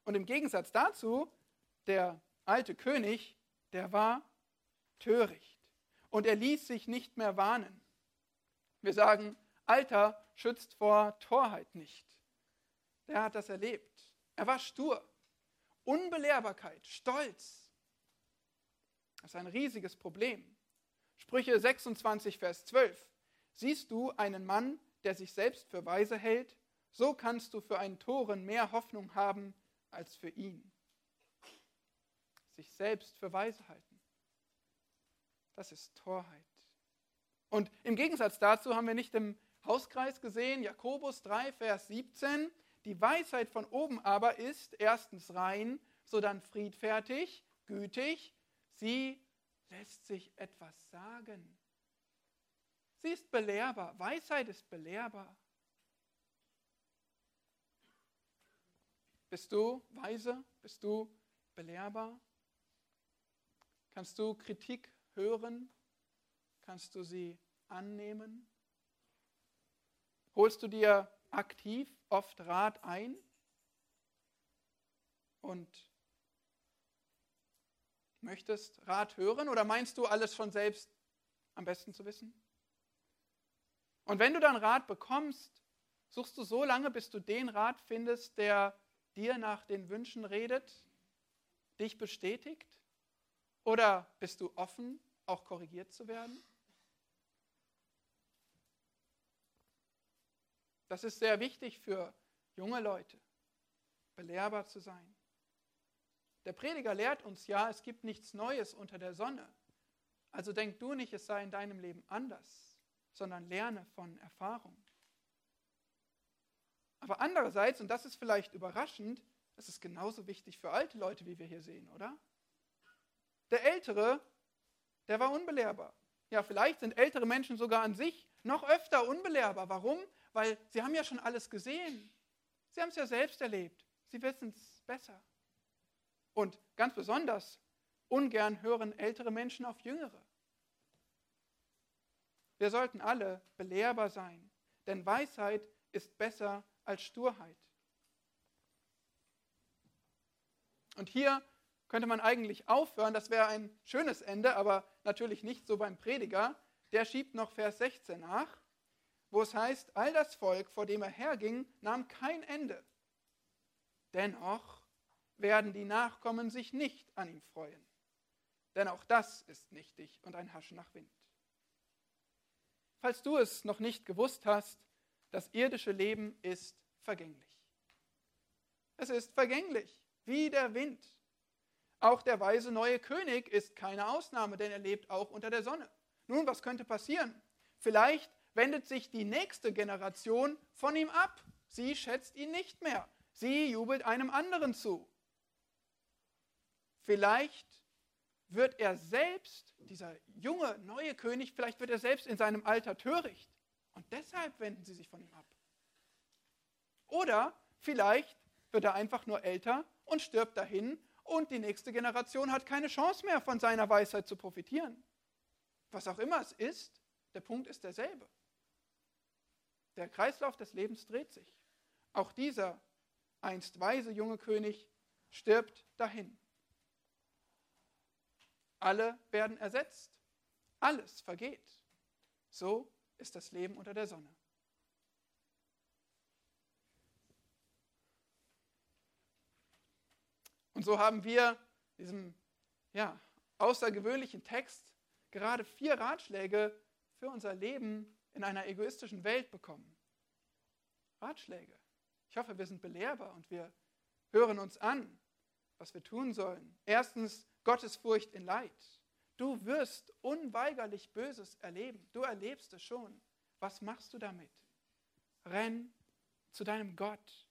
Und im Gegensatz dazu, der alte König, der war töricht und er ließ sich nicht mehr warnen. Wir sagen, Alter schützt vor Torheit nicht. Der hat das erlebt. Er war stur. Unbelehrbarkeit, Stolz, das ist ein riesiges Problem. Sprüche 26, Vers 12. Siehst du einen Mann, der sich selbst für weise hält, so kannst du für einen Toren mehr Hoffnung haben als für ihn. Sich selbst für weise halten. Das ist Torheit. Und im Gegensatz dazu haben wir nicht im Hauskreis gesehen, Jakobus 3, Vers 17, die Weisheit von oben aber ist erstens rein, sodann friedfertig, gütig, Sie lässt sich etwas sagen. Sie ist belehrbar. Weisheit ist belehrbar. Bist du weise? Bist du belehrbar? Kannst du Kritik hören? Kannst du sie annehmen? Holst du dir aktiv oft Rat ein und möchtest Rat hören oder meinst du alles schon selbst am besten zu wissen? Und wenn du dann Rat bekommst, suchst du so lange, bis du den Rat findest, der dir nach den Wünschen redet, dich bestätigt? Oder bist du offen, auch korrigiert zu werden? Das ist sehr wichtig für junge Leute, belehrbar zu sein. Der Prediger lehrt uns ja, es gibt nichts Neues unter der Sonne. Also denk du nicht, es sei in deinem Leben anders, sondern lerne von Erfahrung. Aber andererseits, und das ist vielleicht überraschend, es ist genauso wichtig für alte Leute, wie wir hier sehen, oder? Der Ältere, der war unbelehrbar. Ja, vielleicht sind ältere Menschen sogar an sich noch öfter unbelehrbar. Warum? Weil sie haben ja schon alles gesehen. Sie haben es ja selbst erlebt. Sie wissen es besser. Und ganz besonders, ungern hören ältere Menschen auf jüngere. Wir sollten alle belehrbar sein, denn Weisheit ist besser als Sturheit. Und hier könnte man eigentlich aufhören, das wäre ein schönes Ende, aber natürlich nicht so beim Prediger. Der schiebt noch Vers 16 nach, wo es heißt, all das Volk, vor dem er herging, nahm kein Ende. Dennoch werden die Nachkommen sich nicht an ihm freuen, denn auch das ist nichtig und ein Haschen nach Wind. Falls du es noch nicht gewusst hast, das irdische Leben ist vergänglich. Es ist vergänglich wie der Wind. Auch der weise neue König ist keine Ausnahme, denn er lebt auch unter der Sonne. Nun, was könnte passieren? Vielleicht wendet sich die nächste Generation von ihm ab. Sie schätzt ihn nicht mehr. Sie jubelt einem anderen zu. Vielleicht wird er selbst, dieser junge, neue König, vielleicht wird er selbst in seinem Alter töricht. Und deshalb wenden sie sich von ihm ab. Oder vielleicht wird er einfach nur älter und stirbt dahin und die nächste Generation hat keine Chance mehr von seiner Weisheit zu profitieren. Was auch immer es ist, der Punkt ist derselbe. Der Kreislauf des Lebens dreht sich. Auch dieser einst weise junge König stirbt dahin. Alle werden ersetzt. Alles vergeht. So ist das Leben unter der Sonne. Und so haben wir diesem ja, außergewöhnlichen Text gerade vier Ratschläge für unser Leben in einer egoistischen Welt bekommen. Ratschläge. Ich hoffe, wir sind belehrbar und wir hören uns an, was wir tun sollen. Erstens, Gottesfurcht in Leid. Du wirst unweigerlich Böses erleben. Du erlebst es schon. Was machst du damit? Renn zu deinem Gott,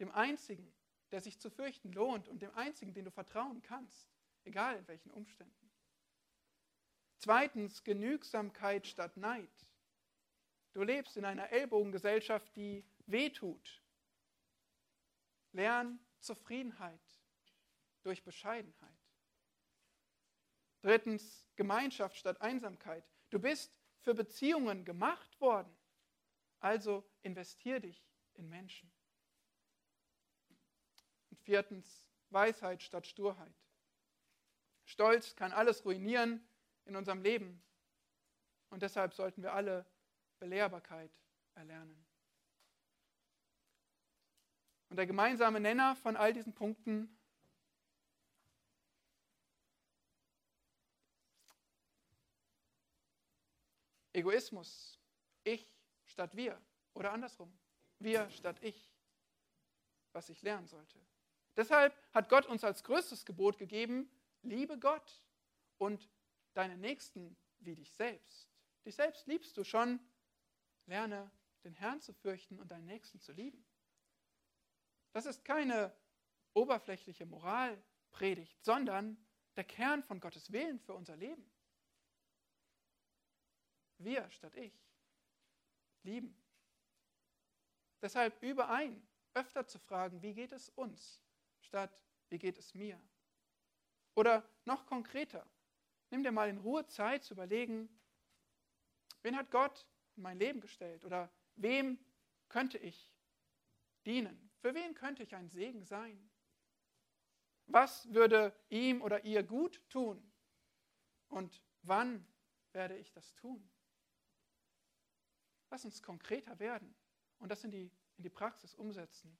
dem Einzigen, der sich zu fürchten lohnt und dem einzigen, den du vertrauen kannst, egal in welchen Umständen. Zweitens, Genügsamkeit statt Neid. Du lebst in einer Ellbogengesellschaft, die wehtut. Lern Zufriedenheit durch Bescheidenheit. Drittens, Gemeinschaft statt Einsamkeit. Du bist für Beziehungen gemacht worden. Also investier dich in Menschen. Viertens, Weisheit statt Sturheit. Stolz kann alles ruinieren in unserem Leben. Und deshalb sollten wir alle Belehrbarkeit erlernen. Und der gemeinsame Nenner von all diesen Punkten Egoismus, ich statt wir oder andersrum, wir statt ich, was ich lernen sollte. Deshalb hat Gott uns als größtes Gebot gegeben, liebe Gott und deine Nächsten wie dich selbst. Dich selbst liebst du schon, lerne den Herrn zu fürchten und deinen Nächsten zu lieben. Das ist keine oberflächliche Moralpredigt, sondern der Kern von Gottes Willen für unser Leben. Wir statt ich lieben. Deshalb überein, öfter zu fragen, wie geht es uns? statt wie geht es mir? Oder noch konkreter, nimm dir mal in Ruhe Zeit zu überlegen, wen hat Gott in mein Leben gestellt oder wem könnte ich dienen? Für wen könnte ich ein Segen sein? Was würde ihm oder ihr gut tun? Und wann werde ich das tun? Lass uns konkreter werden und das in die, in die Praxis umsetzen.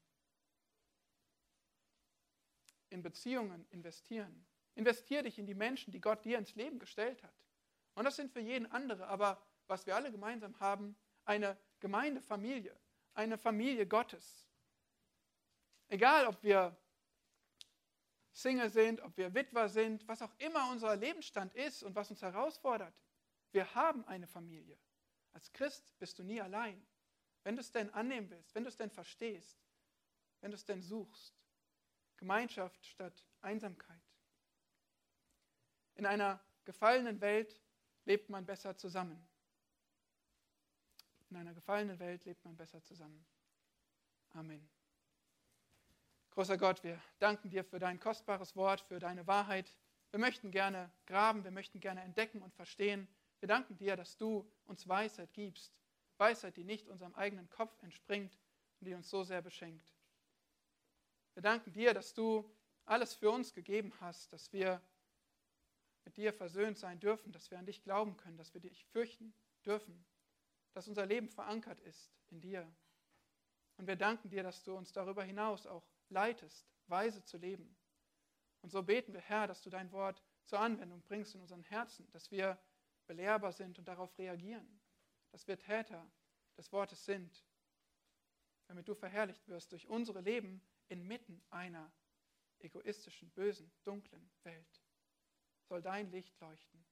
In Beziehungen investieren. Investier dich in die Menschen, die Gott dir ins Leben gestellt hat. Und das sind für jeden andere, aber was wir alle gemeinsam haben, eine Gemeindefamilie, eine Familie Gottes. Egal, ob wir Single sind, ob wir Witwer sind, was auch immer unser Lebensstand ist und was uns herausfordert, wir haben eine Familie. Als Christ bist du nie allein. Wenn du es denn annehmen willst, wenn du es denn verstehst, wenn du es denn suchst. Gemeinschaft statt Einsamkeit. In einer gefallenen Welt lebt man besser zusammen. In einer gefallenen Welt lebt man besser zusammen. Amen. Großer Gott, wir danken dir für dein kostbares Wort, für deine Wahrheit. Wir möchten gerne graben, wir möchten gerne entdecken und verstehen. Wir danken dir, dass du uns Weisheit gibst. Weisheit, die nicht unserem eigenen Kopf entspringt und die uns so sehr beschenkt. Wir danken dir, dass du alles für uns gegeben hast, dass wir mit dir versöhnt sein dürfen, dass wir an dich glauben können, dass wir dich fürchten dürfen, dass unser Leben verankert ist in dir. Und wir danken dir, dass du uns darüber hinaus auch leitest, weise zu leben. Und so beten wir, Herr, dass du dein Wort zur Anwendung bringst in unseren Herzen, dass wir belehrbar sind und darauf reagieren, dass wir Täter des Wortes sind, damit du verherrlicht wirst durch unsere Leben inmitten einer egoistischen, bösen, dunklen Welt. Soll dein Licht leuchten.